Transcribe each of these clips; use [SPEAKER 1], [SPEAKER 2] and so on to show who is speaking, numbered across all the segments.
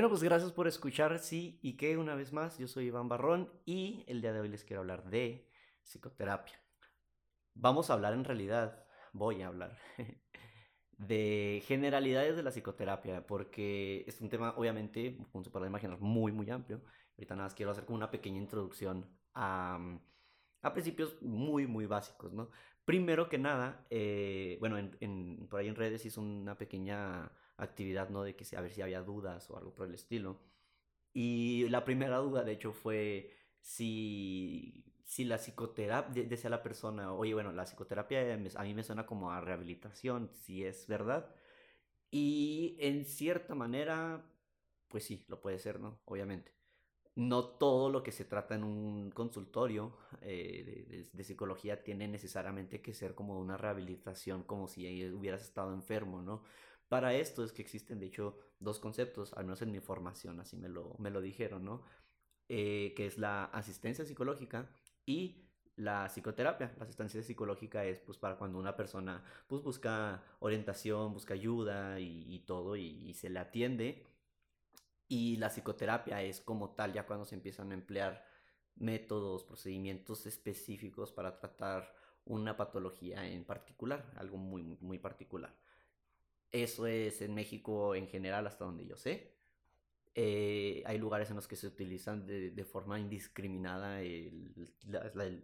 [SPEAKER 1] Bueno, pues gracias por escuchar, sí, y que una vez más, yo soy Iván Barrón y el día de hoy les quiero hablar de psicoterapia. Vamos a hablar en realidad, voy a hablar de generalidades de la psicoterapia, porque es un tema, obviamente, como se puede imaginar, muy, muy amplio. Ahorita nada más quiero hacer como una pequeña introducción a, a principios muy, muy básicos, ¿no? Primero que nada, eh, bueno, en, por ahí en redes hice una pequeña actividad, ¿no? De que a ver si había dudas o algo por el estilo. Y la primera duda, de hecho, fue si, si la psicoterapia, decía la persona, oye, bueno, la psicoterapia a mí me suena como a rehabilitación, si es verdad. Y en cierta manera, pues sí, lo puede ser, ¿no? Obviamente. No todo lo que se trata en un consultorio eh, de, psicología tiene necesariamente que ser como una rehabilitación, como si hubieras estado enfermo, ¿no? Para esto es que existen, de hecho, dos conceptos, al menos en mi formación, así me lo, me lo dijeron, ¿no? Eh, que es la asistencia psicológica y la psicoterapia. La asistencia psicológica es pues para cuando una persona pues busca orientación, busca ayuda y, todo y, se le atiende. Y la psicoterapia es como tal ya cuando se empiezan a emplear métodos, procedimientos específicos para tratar una patología en particular, algo muy, muy particular. Eso es en México en general, hasta donde yo sé. Eh, hay lugares en los que se utilizan de, forma indiscriminada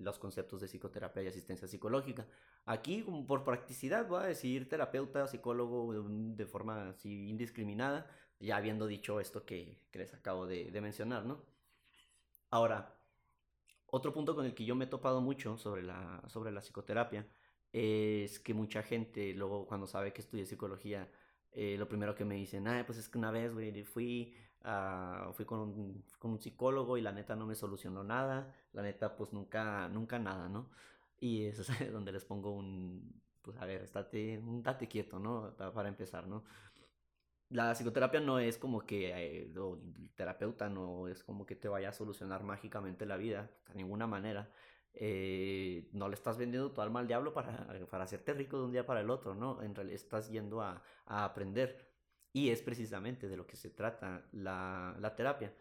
[SPEAKER 1] los conceptos de psicoterapia y asistencia psicológica. Aquí, por practicidad, voy a decir terapeuta, psicólogo de forma así indiscriminada, ya habiendo dicho esto que, les acabo de, mencionar, ¿no? Ahora, otro punto con el que yo me he topado mucho sobre la, sobre la psicoterapia es que mucha gente luego cuando sabe que estudié psicología, eh, lo primero que me dicen, ah, pues es que una vez, güey, fui, fui con un, con un psicólogo y la neta no me solucionó nada, la neta pues nunca, nunca nada, ¿no? Y eso es donde les pongo un, pues a ver, estate, un date quieto, ¿no? Para empezar, ¿no? La psicoterapia no es como que eh, el terapeuta no es como que te vaya a solucionar mágicamente la vida, de ninguna manera. Eh, no le estás vendiendo tu alma al diablo para, para hacerte rico de un día para el otro, ¿no? En realidad estás yendo a, aprender. Y es precisamente de lo que se trata la, terapia.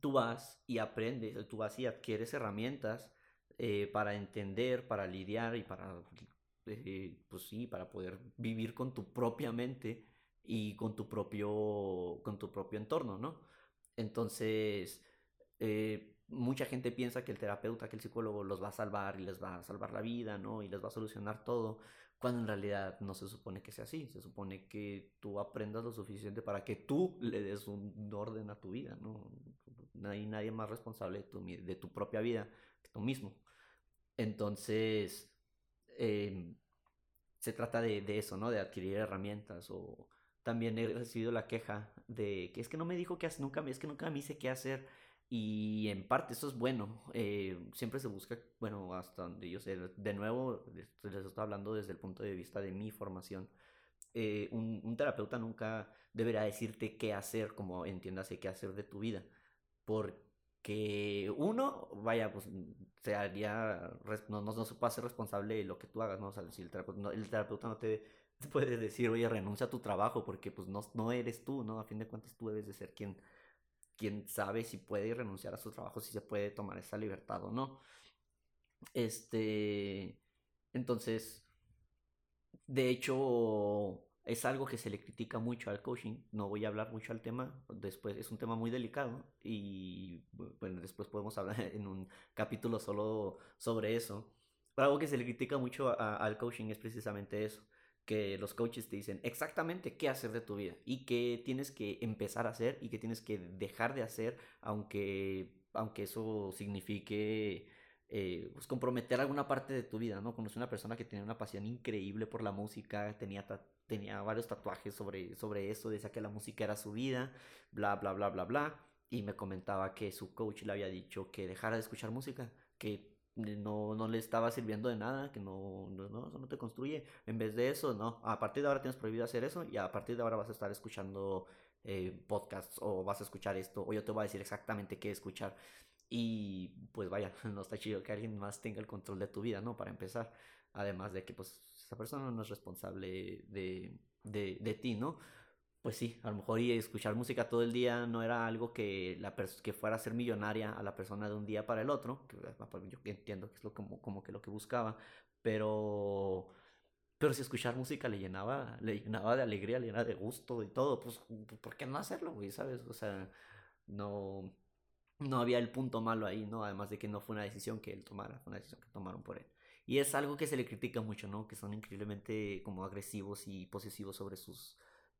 [SPEAKER 1] Tú vas y aprendes, tú vas y adquieres herramientas eh, para entender, para lidiar y para, eh, pues sí, para poder vivir con tu propia mente y con tu propio, con tu propio entorno, ¿no? Entonces, eh, mucha gente piensa que el terapeuta, que el psicólogo los va a salvar y les va a salvar la vida, ¿no? Y les va a solucionar todo, cuando en realidad no se supone que sea así. Se supone que tú aprendas lo suficiente para que tú le des un orden a tu vida, ¿no? No hay nadie más responsable de tu, de tu propia vida que tú mismo. Entonces, em, se trata de, de, eso, ¿no? De adquirir herramientas o también he recibido la queja de que es que no me dijo qué hacer, nunca, es que nunca me dice qué hacer y en parte eso es bueno. Eh, siempre se busca, bueno, hasta donde yo sé, de nuevo, les estoy hablando desde el punto de vista de mi formación. Eh, un, terapeuta nunca deberá decirte qué hacer, como entiéndase qué hacer de tu vida. Porque uno, vaya, pues se haría, no, no, se puede hacer responsable de lo que tú hagas, ¿no? O sea, si el terapeuta no, el terapeuta no te puede decir, oye, renuncia a tu trabajo, porque pues no, no eres tú, ¿no? A fin de cuentas tú debes de ser quien quién sabe si puede renunciar a su trabajo, si se puede tomar esa libertad o no. Este, entonces, de hecho, es algo que se le critica mucho al coaching. No voy a hablar mucho al tema, después es un tema muy delicado y bueno, después podemos hablar en un capítulo solo sobre eso. Pero algo que se le critica mucho al coaching es precisamente eso que los coaches te dicen exactamente qué hacer de tu vida y qué tienes que empezar a hacer y qué tienes que dejar de hacer, aunque, aunque eso signifique eh, pues comprometer alguna parte de tu vida, ¿no? Conocí una persona que tenía una pasión increíble por la música, tenía, tenía varios tatuajes sobre, sobre eso, decía que la música era su vida, bla, bla, bla, bla, bla, y me comentaba que su coach le había dicho que dejara de escuchar música, que no, no le estaba sirviendo de nada, que no, no, no, eso no te construye. En vez de eso, no, a partir de ahora tienes prohibido hacer eso y a partir de ahora vas a estar escuchando eh, podcasts o vas a escuchar esto o yo te voy a decir exactamente qué escuchar. Y pues vaya, no está chido que alguien más tenga el control de tu vida, ¿no? Para empezar. Además de que pues esa persona no es responsable de, de, de ti, ¿no? Pues sí, a lo mejor y escuchar música todo el día no era algo que, la que fuera a ser millonaria a la persona de un día para el otro, que yo entiendo que es lo, como, como que lo que buscaba, pero pero si escuchar música le llenaba, le llenaba de alegría, le llenaba de gusto y todo, pues, ¿por qué no hacerlo, güey? ¿Sabes? O sea, no, no había el punto malo ahí, ¿no? Además de que no fue una decisión que él tomara, fue una decisión que tomaron por él. Y es algo que se le critica mucho, ¿no? Que son increíblemente como agresivos y posesivos sobre sus...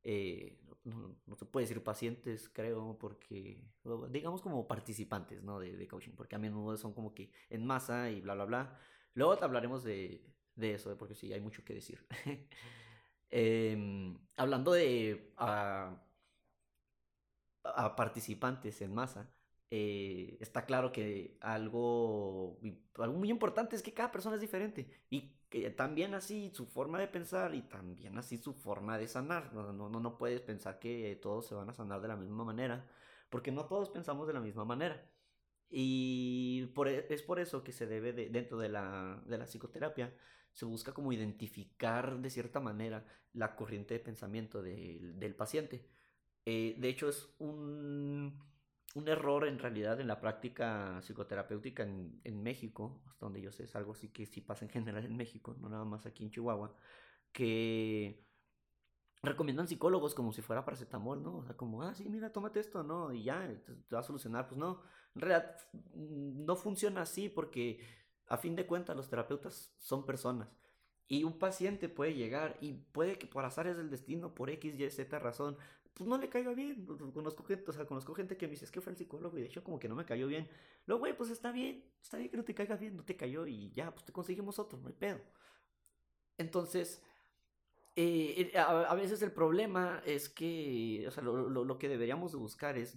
[SPEAKER 1] Eh, no, se puede decir pacientes, creo, porque, digamos como participantes, ¿no? De, coaching, porque a menudo son como que en masa y bla, bla, bla. Luego hablaremos de, de eso, porque sí, hay mucho que decir. Em, hablando de a, participantes en masa, eh, está claro que algo, algo muy importante es que cada persona es diferente y que también así su forma de pensar y también así su forma de sanar. No, no, no puedes pensar que todos se van a sanar de la misma manera, porque no todos pensamos de la misma manera. Y por, e, es por eso que se debe, de, dentro de la, de la psicoterapia, se busca como identificar de cierta manera la corriente de pensamiento del paciente. Eh, de hecho, es un, un, error en realidad en la práctica psicoterapéutica en, en, México, hasta donde yo sé, es algo así que sí pasa en general en México, no nada más aquí en Chihuahua, que recomiendan psicólogos como si fuera paracetamol, ¿no? O sea, como, ah, sí, mira, tómate esto, ¿no? Y ya, te va a solucionar. Pues no, en realidad no funciona así porque a fin de cuentas los terapeutas son personas. Y un paciente puede llegar y puede que por azares del destino, por X, Y, Z razón, pues no le caiga bien. Conozco gente, o sea, conozco gente que me dice, es que fue el psicólogo y de hecho como que no me cayó bien. Luego, güey, pues está bien, está bien que no te caiga bien, no te cayó y ya, pues te conseguimos otro, no hay pedo. Entonces, eh, eh, a, veces el problema es que, o sea, lo, lo, que deberíamos buscar es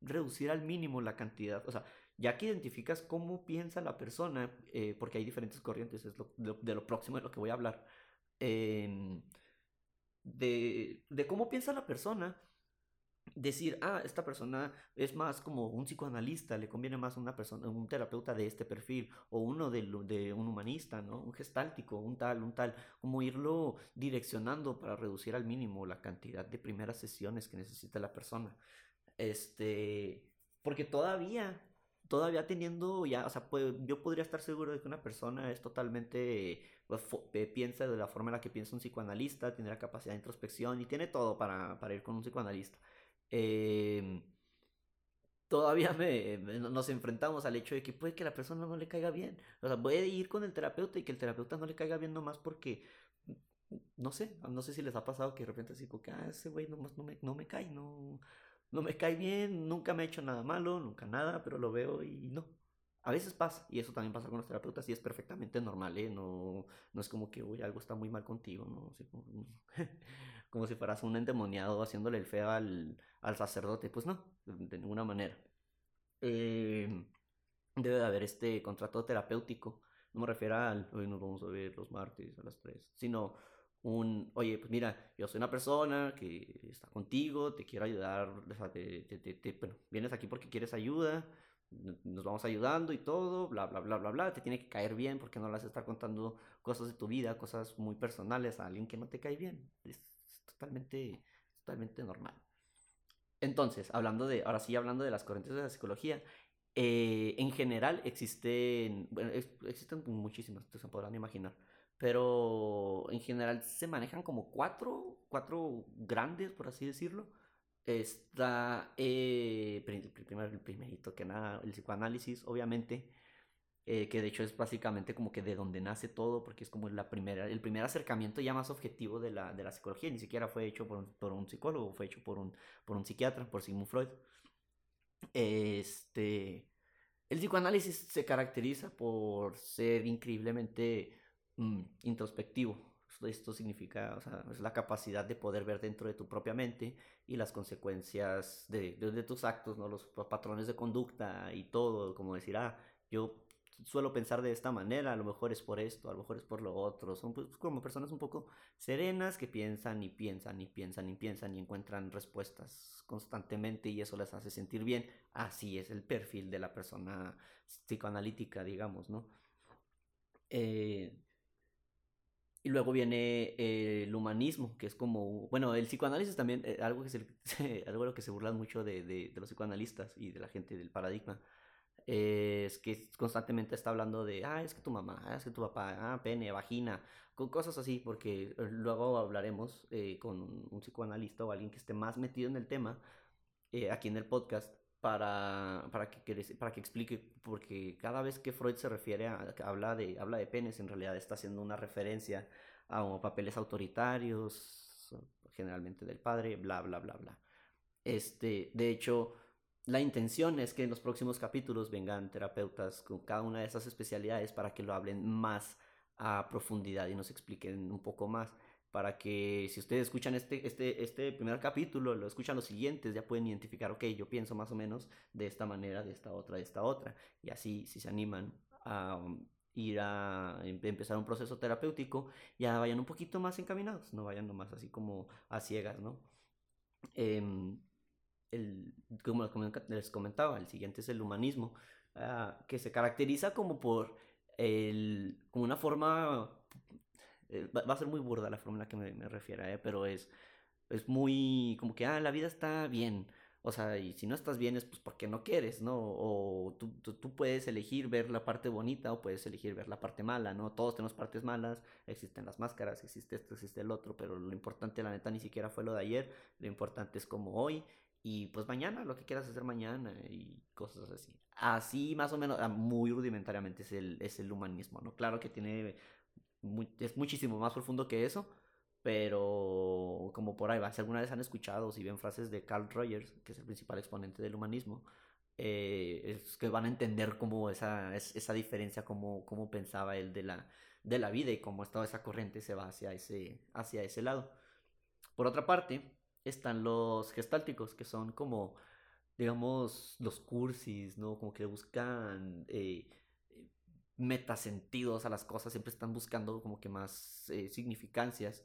[SPEAKER 1] reducir al mínimo la cantidad, o sea, ya que identificas cómo piensa la persona, eh, porque hay diferentes corrientes, es de, lo próximo de lo que voy a hablar, em, de, de, cómo piensa la persona, decir, ah, esta persona es más como un psicoanalista, le conviene más una persona, un terapeuta de este perfil, o uno de, de un humanista, ¿no? Un gestáltico, un tal, un tal, como irlo direccionando para reducir al mínimo la cantidad de primeras sesiones que necesita la persona. Este, porque todavía, todavía teniendo ya, o sea, yo podría estar seguro de que una persona es totalmente, pues, piensa de la forma en la que piensa un psicoanalista, tiene la capacidad de introspección y tiene todo para, para ir con un psicoanalista. Em, todavía me, nos enfrentamos al hecho de que puede que la persona no le caiga bien. O sea, puede ir con el terapeuta y que el terapeuta no le caiga bien nomás porque, no sé, no sé si les ha pasado que de repente así como que, ah, ese güey nomás no me, no me cae, no, no me cae bien, nunca me ha hecho nada malo, nunca nada, pero lo veo y no. A veces pasa, y eso también pasa con los terapeutas, y es perfectamente normal, ¿eh? No, no es como que, uy, algo está muy mal contigo, ¿no? como, si fueras un endemoniado haciéndole el feo al, al sacerdote. Pues no, de, ninguna manera. Em, debe de haber este contrato terapéutico. No me refiero al, hoy nos vamos a ver los martes a las 3, sino un, oye, pues mira, yo soy una persona que está contigo, te quiero ayudar, o sea, te, te, bueno, vienes aquí porque quieres ayuda, nos vamos ayudando y todo, bla, bla, bla, bla, bla, te tiene que caer bien porque no le vas a estar contando cosas de tu vida, cosas muy personales a alguien que no te cae bien. Es totalmente, totalmente normal. Entonces, hablando de, ahora sí, hablando de las corrientes de la psicología, eh, en general existen, bueno, existen muchísimas, ustedes se podrán imaginar pero en general se manejan como cuatro, cuatro grandes, por así decirlo. Está eh, primerito que nada, el psicoanálisis, obviamente, eh, que de hecho es básicamente como que de donde nace todo, porque es como la primera, el primer acercamiento ya más objetivo de la, de la psicología, ni siquiera fue hecho por un, por un psicólogo, fue hecho por un, por un psiquiatra, por Sigmund Freud. Este, el psicoanálisis se caracteriza por ser increíblemente Mm, introspectivo. Esto significa, o sea, es la capacidad de poder ver dentro de tu propia mente y las consecuencias de, de, tus actos, ¿no? Los patrones de conducta y todo, como decir, ah, yo suelo pensar de esta manera, a lo mejor es por esto, a lo mejor es por lo otro. Son pues, como personas un poco serenas que piensan y piensan y piensan y piensan y encuentran respuestas constantemente y eso les hace sentir bien. Así es el perfil de la persona psicoanalítica, digamos, ¿no? Eh, Y luego viene eh, el humanismo, que es como, bueno, el psicoanálisis también, eh, algo, que se, algo de lo que se burlan mucho de, de, los psicoanalistas y de la gente del paradigma, es que constantemente está hablando de, ah, es que tu mamá, ah, es que tu papá, ah, pene, vagina, con cosas así, porque luego hablaremos con un psicoanalista o alguien que esté más metido en el tema aquí en el podcast para, para, que, para que explique, porque cada vez que Freud se refiere a, habla de, habla de penes, en realidad está haciendo una referencia a papeles autoritarios, generalmente del padre, bla, bla, bla, bla. Este, de hecho, la intención es que en los próximos capítulos vengan terapeutas con cada una de esas especialidades para que lo hablen más a profundidad y nos expliquen un poco más para que si ustedes escuchan este, este, este primer capítulo, lo escuchan los siguientes, ya pueden identificar, ok, yo pienso más o menos de esta manera, de esta otra, de esta otra. Y así, si se animan a um, ir a em, empezar un proceso terapéutico, ya vayan un poquito más encaminados, no vayan nomás así como a ciegas, ¿no? Em, el, como les comentaba, el siguiente es el humanismo, ah, que se caracteriza como por el, como una forma eh, va, a ser muy burda la forma en la que me, me refiera, ¿eh? pero es, es muy como que, ah, la vida está bien. O sea, y si no estás bien es pues porque no quieres, ¿no? O tú, tú, puedes elegir ver la parte bonita o puedes elegir ver la parte mala, ¿no? Todos tenemos partes malas, existen las máscaras, existe esto, existe el otro, pero lo importante, la neta, ni siquiera fue lo de ayer, lo importante es como hoy y pues mañana, lo que quieras hacer mañana y cosas así. Así más o menos, ah, muy rudimentariamente es el, es el humanismo, ¿no? Claro que tiene es muchísimo más profundo que eso, pero como por ahí va, si alguna vez han escuchado, si ven frases de Carl Rogers, que es el principal exponente del humanismo, eh, es que van a entender cómo esa, esa diferencia, cómo, cómo pensaba él de la, de la vida y cómo toda esa corriente se va hacia ese, hacia ese lado. Por otra parte, están los gestálticos, que son como, digamos, los cursis, ¿no? Como que buscan eh, metasentidos a las cosas, siempre están buscando como que más eh, significancias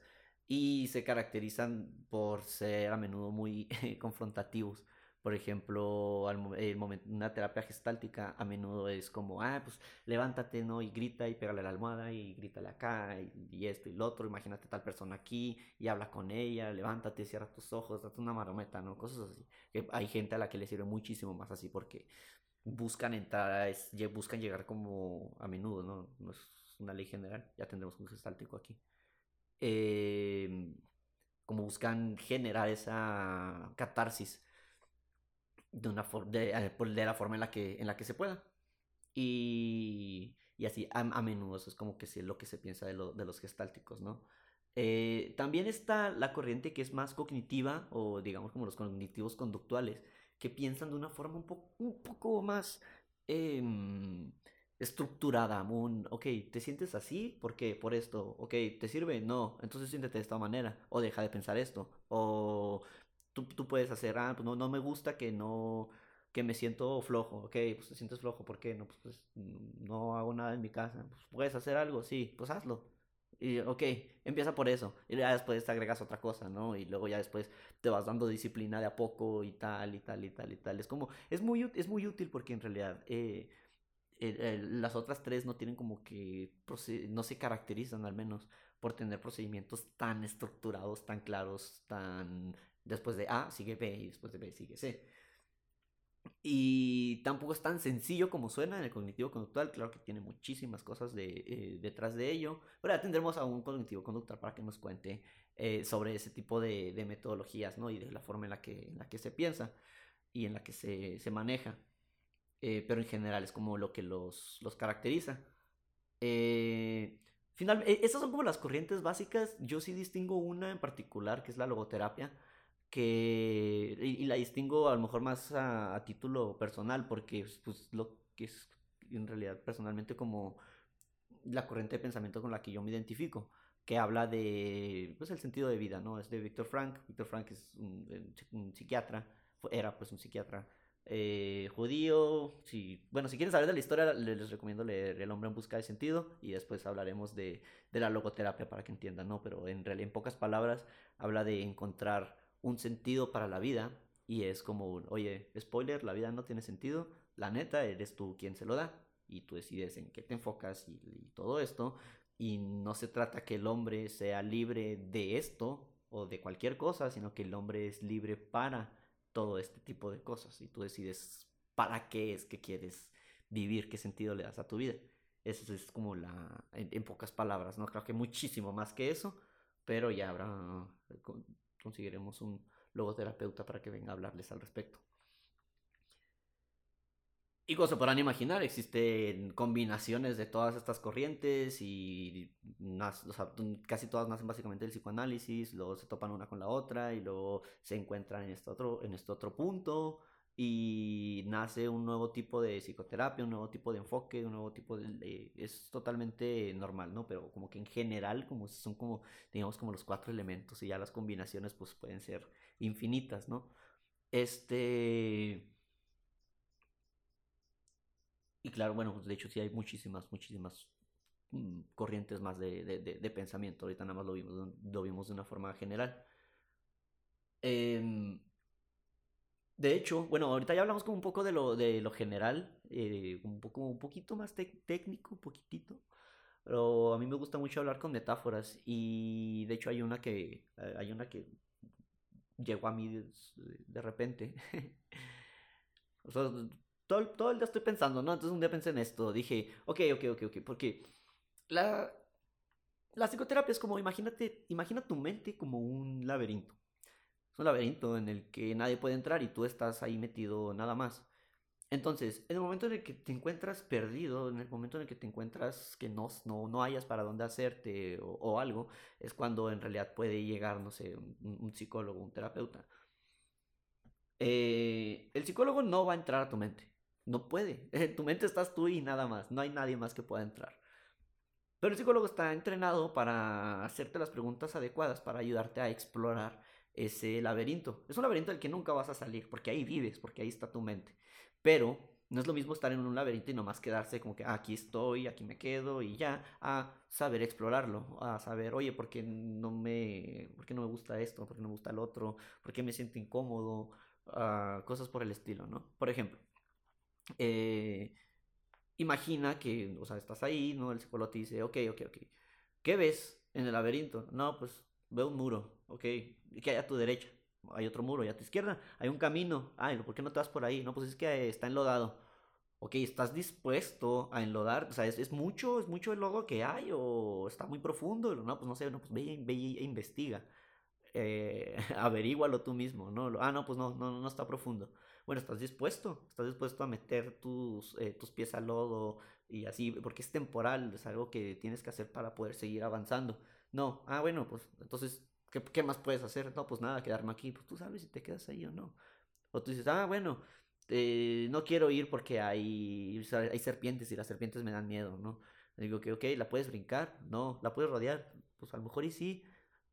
[SPEAKER 1] y se caracterizan por ser a menudo muy confrontativos. Por ejemplo, el momento, una terapia gestáltica a menudo es como, ah, pues levántate, ¿no? Y grita y pégale la almohada y grítale acá y, esto y lo otro. Imagínate tal persona aquí y habla con ella, levántate, cierra tus ojos, date una marometa, ¿no? Cosas así. Hay gente a la que le sirve muchísimo más así porque buscan entrar, es, buscan llegar como a menudo, ¿no? No es una ley general, ya tendremos un gestáltico aquí. Em, como buscan generar esa catarsis de, una de, eh, de, la forma en la que, en la que se pueda. Y, y así, a, menudo, eso es como que sí, lo que se piensa de, lo, de los gestálticos, ¿no? Eh, también está la corriente que es más cognitiva, o digamos como los cognitivos conductuales, que piensan de una forma un, poco un poco más em, estructurada. Un, ok, ¿te sientes así? ¿Por qué? Por esto. Ok, ¿te sirve? No. Entonces siéntete de esta manera. O deja de pensar esto. O tú, tú puedes hacer, ah, pues no, no me gusta que no que me siento flojo, ok, pues te sientes flojo, ¿por qué? No, pues, pues no hago nada en mi casa, pues puedes hacer algo, sí, pues hazlo, y, ok, empieza por eso. Y ya después te agregas otra cosa, ¿no? Y luego ya después te vas dando disciplina de a poco y tal, y tal, y tal, y tal. Es como, es muy, es muy útil porque en realidad eh, las otras tres no tienen como que, no se caracterizan al menos por tener procedimientos tan estructurados, tan claros, tan... Después de A sigue B y después de B sigue C. Y tampoco es tan sencillo como suena en el cognitivo conductual. Claro que tiene muchísimas cosas de, eh, detrás de ello. Pero ya tendremos a un cognitivo conductual para que nos cuente eh, sobre ese tipo de, de, metodologías ¿no? y de la forma en la que, en la que se piensa y en la que se, se maneja. Eh, pero en general es como lo que los, los caracteriza. final, esas son como las corrientes básicas. Yo sí distingo una en particular que es la logoterapia que y, la distingo a lo mejor más a, título personal porque pues lo que es en realidad personalmente como la corriente de pensamiento con la que yo me identifico que habla de pues el sentido de vida no es de Víctor Frank. Víctor Frank es un, psiquiatra era pues un psiquiatra eh, judío. Si, bueno si quieren saber de la historia les, recomiendo leer El hombre en busca de sentido y después hablaremos de, de la logoterapia para que entiendan no pero en realidad en pocas palabras habla de encontrar un sentido para la vida y es como, oye, spoiler, la vida no tiene sentido, la neta, eres tú quien se lo da y tú decides en qué te enfocas y, todo esto, Y no se trata que el hombre sea libre de esto o de cualquier cosa, sino que el hombre es libre para todo este tipo de cosas. Y tú decides para qué es que quieres vivir, qué sentido le das a tu vida. Eso es como la, en, pocas palabras, ¿no? Creo que muchísimo más que eso, pero ya habrá, conseguiremos un logoterapeuta para que venga a hablarles al respecto. Y como se podrán imaginar, existen combinaciones de todas estas corrientes y casi todas nacen básicamente del psicoanálisis, luego se topan una con la otra y luego se encuentran en este otro, en este otro punto y nace un nuevo tipo de psicoterapia, un nuevo tipo de enfoque, un nuevo tipo de... es totalmente normal, ¿no? Pero como que en general como son como, digamos, como los cuatro elementos y ya las combinaciones pues pueden ser infinitas, ¿no? Este... Y claro, bueno, de hecho sí hay muchísimas, muchísimas mm, corrientes más de, de, pensamiento. Ahorita nada más lo vimos, lo vimos de una forma general. Em, de hecho, bueno, ahorita ya hablamos como un poco de lo, de lo general, eh, un, poco, un poquito más técnico, un poquitito. Pero a mí me gusta mucho hablar con metáforas y de hecho hay una que, eh, hay una que llegó a mí de, repente. o sea, todo, todo el día estoy pensando, ¿no? Entonces un día pensé en esto, dije, ok, ok, ok, ok, porque la, la psicoterapia es como, imagínate, imagina tu mente como un laberinto. Es un laberinto en el que nadie puede entrar y tú estás ahí metido nada más. Entonces, en el momento en el que te encuentras perdido, en el momento en el que te encuentras que no, no, no hayas para dónde hacerte o, algo, es cuando en realidad puede llegar, no sé, un, psicólogo, un terapeuta. Eh, el psicólogo no va a entrar a tu mente. No puede. En tu mente estás tú y nada más. No hay nadie más que pueda entrar. Pero el psicólogo está entrenado para hacerte las preguntas adecuadas, para ayudarte a explorar ese laberinto. Es un laberinto del que nunca vas a salir, porque ahí vives, porque ahí está tu mente. Pero no es lo mismo estar en un laberinto y nomás quedarse como que ah, aquí estoy, aquí me quedo y ya, a saber explorarlo, a saber, oye, ¿por qué no me, por qué no me gusta esto? ¿Por qué no me gusta el otro? ¿Por qué me siento incómodo? Ah, cosas por el estilo, ¿no? Por ejemplo, eh, imagina que, o sea, estás ahí, ¿no? El psicólogo te dice, ok, ok, ok. ¿Qué ves en el laberinto? No, pues veo un muro, ok. ¿Y qué hay a tu derecha? Hay otro muro, y a tu izquierda hay un camino. Ay, ¿por qué no te vas por ahí? No, pues es que está enlodado. Ok, ¿estás dispuesto a enlodar? O sea, ¿es, mucho, es mucho el lodo que hay o está muy profundo? No, pues no sé, no, pues ve, ve e investiga. Eh, averígualo tú mismo, ¿no? Ah, no, pues no, no, no está profundo bueno, estás dispuesto, estás dispuesto a meter tus, eh, tus pies al lodo y así, porque es temporal, es algo que tienes que hacer para poder seguir avanzando. No, ah, bueno, pues entonces, ¿qué, más puedes hacer? No, pues nada, quedarme aquí, pues tú sabes si te quedas ahí o no. O tú dices, ah, bueno, eh, no quiero ir porque hay, hay serpientes y las serpientes me dan miedo, ¿no? Digo que, ok, ¿la puedes brincar? No, ¿la puedes rodear? Pues a lo mejor y sí,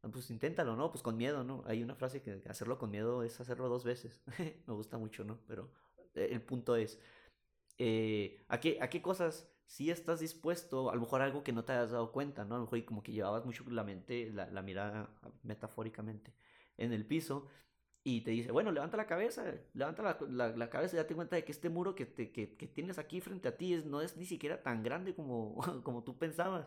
[SPEAKER 1] Ah, pues inténtalo, ¿no? Pues con miedo, ¿no? Hay una frase que hacerlo con miedo es hacerlo dos veces. Me gusta mucho, ¿no? Pero eh, el punto es, eh, ¿a, qué, ¿a qué cosas si estás dispuesto? A lo mejor algo que no te hayas dado cuenta, ¿no? A lo mejor como que llevabas mucho la mente, la, la mirada metafóricamente en el piso y te dice, bueno, levanta la cabeza, levanta la, la, cabeza y date cuenta de que este muro que, te, que, que, tienes aquí frente a ti es, no es ni siquiera tan grande como, como tú pensabas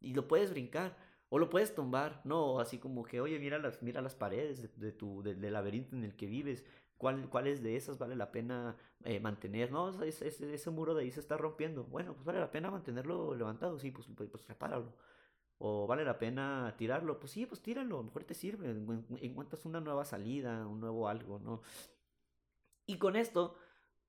[SPEAKER 1] y lo puedes brincar. O lo puedes tumbar, no, así como que, oye, mira las, mira las paredes de, tu, del laberinto en el que vives, ¿Cuál, ¿cuáles de esas vale la pena eh, mantener? No, ese, ese, muro de ahí se está rompiendo. Bueno, pues vale la pena mantenerlo levantado, sí, pues, pues, pues repáralo. O vale la pena tirarlo, pues sí, pues tíralo, a lo mejor te sirve, encuentras una nueva salida, un nuevo algo, ¿no? Y con esto,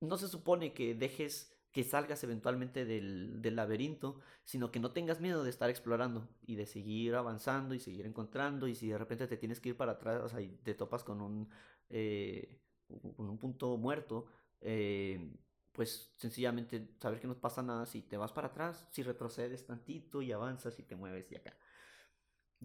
[SPEAKER 1] no se supone que dejes que salgas eventualmente del, del, laberinto, sino que no tengas miedo de estar explorando y de seguir avanzando y seguir encontrando y si de repente te tienes que ir para atrás o sea, te topas con un, eh, un punto muerto, eh, pues sencillamente saber que no pasa nada si te vas para atrás, si retrocedes tantito y avanzas y te mueves y acá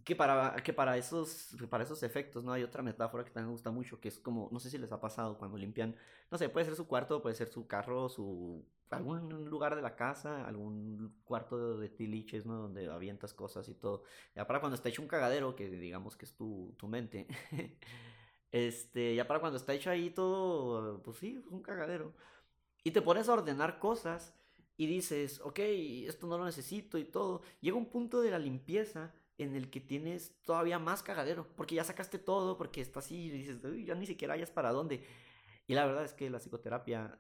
[SPEAKER 1] que para, que para, esos, para esos efectos, ¿no? Hay otra metáfora que también me gusta mucho, que es como, no sé si les ha pasado cuando limpian, no sé, puede ser su cuarto, puede ser su carro, su algún lugar de la casa, algún cuarto de tiliches, ¿no? Donde avientas cosas y todo. Ya para cuando está hecho un cagadero, que digamos que es tu, tu mente, este, ya para cuando está hecho ahí todo, pues sí, un cagadero. Y te pones a ordenar cosas y dices, ok, esto no lo necesito y todo, llega un punto de la limpieza en el que tienes todavía más cagadero, porque ya sacaste todo, porque está así y dices, Uy, ya ni siquiera hayas para dónde. Y la verdad es que la psicoterapia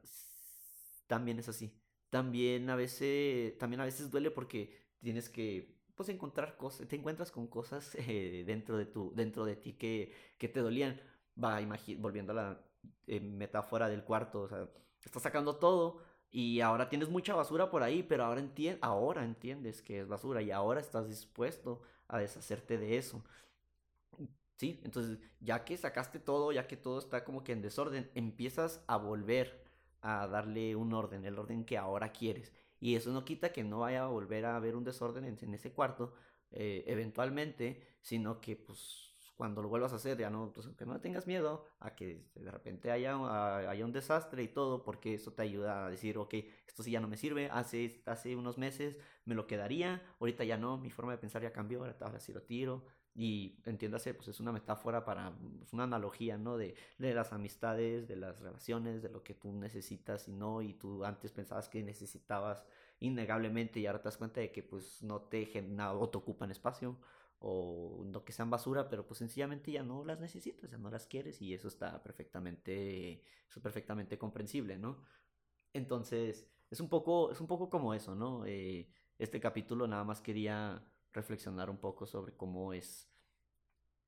[SPEAKER 1] también es así. También a veces, también a veces duele porque tienes que pues encontrar cosas, te encuentras con cosas eh, dentro de tu, dentro de ti que, que te dolían. Va, volviendo a la eh, metáfora del cuarto, o sea, estás sacando todo y ahora tienes mucha basura por ahí, pero ahora, ahora entiendes que es basura y ahora estás dispuesto a deshacerte de eso. Sí, entonces ya que sacaste todo, ya que todo está como que en desorden, empiezas a volver a darle un orden, el orden que ahora quieres. Y eso no quita que no vaya a volver a haber un desorden en, ese cuarto eh, eventualmente, sino que pues cuando lo vuelvas a hacer ya no, pues que no tengas miedo a que de repente haya, haya un desastre y todo, porque eso te ayuda a decir, ok, esto sí ya no me sirve, hace, hace unos meses me lo quedaría, ahorita ya no, mi forma de pensar ya cambió, ahora sí lo tiro, y entiéndase, pues es una metáfora para, es una analogía, ¿no? De, de, las amistades, de las relaciones, de lo que tú necesitas y no, y tú antes pensabas que necesitabas innegablemente y ahora te das cuenta de que pues no te, generan o te ocupan espacio o no que sean basura, pero pues sencillamente ya no las necesitas, ya no las quieres y eso está perfectamente, eso es perfectamente comprensible, ¿no? Entonces, es un poco, es un poco como eso, ¿no? Eh, este capítulo nada más quería reflexionar un poco sobre cómo es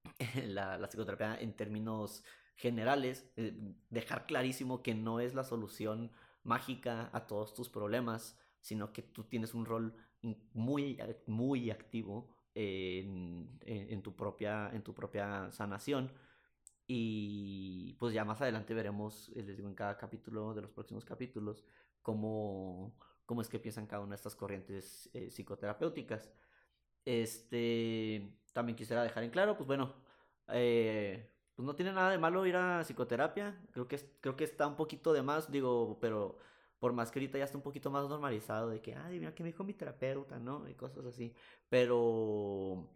[SPEAKER 1] la, psicoterapia en términos generales, eh, dejar clarísimo que no es la solución mágica a todos tus problemas, sino que tú tienes un rol muy, muy activo en, tu propia, en tu propia sanación. Y pues ya más adelante veremos, eh, les digo, en cada capítulo de los próximos capítulos, cómo, cómo es que piensan cada una de estas corrientes eh, psicoterapéuticas. Este, también quisiera dejar en claro, pues bueno, eh, pues no tiene nada de malo ir a psicoterapia. Creo que, creo que está un poquito de más, digo, pero por más que ahorita ya está un poquito más normalizado de que, ay, mira que me dijo mi terapeuta, ¿no? Y cosas así. Pero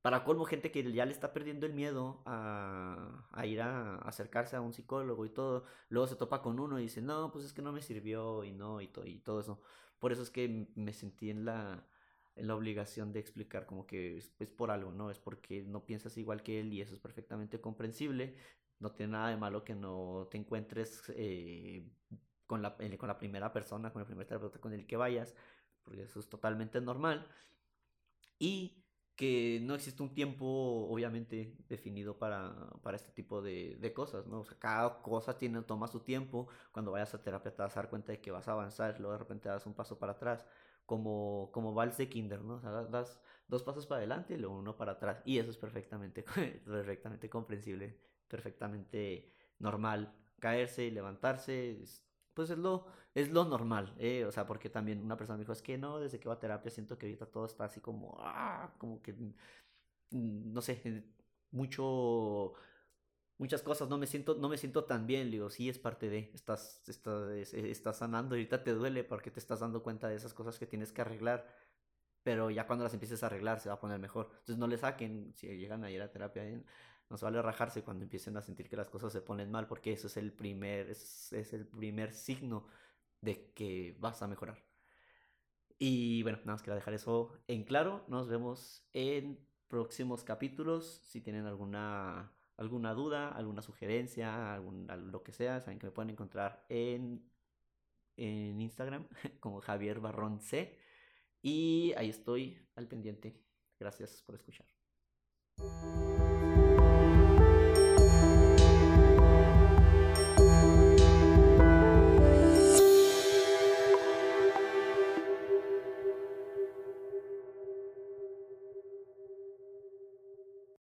[SPEAKER 1] para colmo, gente que ya le está perdiendo el miedo a, ir a, acercarse a un psicólogo y todo, luego se topa con uno y dice, no, pues es que no me sirvió y no, y, y todo eso. Por eso es que me sentí en la en la obligación de explicar como que es, por algo, ¿no? Es porque no piensas igual que él y eso es perfectamente comprensible. No tiene nada de malo que no te encuentres eh, con, la, eh, con la primera persona, con el primer terapeuta con el que vayas, porque eso es totalmente normal. Y que no existe un tiempo, obviamente, definido para, para este tipo de, de, cosas, ¿no? O sea, cada cosa tiene, toma su tiempo. Cuando vayas a terapia te vas a dar cuenta de que vas a avanzar, luego de repente das un paso para atrás como, como vals de kinder, ¿no? O sea, das dos pasos para adelante y luego uno para atrás. Y eso es perfectamente, perfectamente comprensible, perfectamente normal. Caerse y levantarse, pues es lo, es lo normal, ¿eh? O sea, porque también una persona me dijo, es que no, desde que va a terapia siento que ahorita todo está así como, ah, como que, mm, no sé, mucho muchas cosas, no me siento, no me siento tan bien, digo, sí es parte de, estás, estás, estás sanando, ahorita te duele porque te estás dando cuenta de esas cosas que tienes que arreglar, pero ya cuando las empieces a arreglar se va a poner mejor. Entonces no le saquen, si llegan a ir a terapia, no se vale rajarse cuando empiecen a sentir que las cosas se ponen mal, porque eso es el primer, es, es el primer signo de que vas a mejorar. Y bueno, nada más quería dejar eso en claro. Nos vemos en próximos capítulos. Si tienen alguna alguna duda, alguna sugerencia, algún, lo que sea, saben que me pueden encontrar en, en Instagram como Javier Barrón C. Y ahí estoy al pendiente. Gracias por escuchar.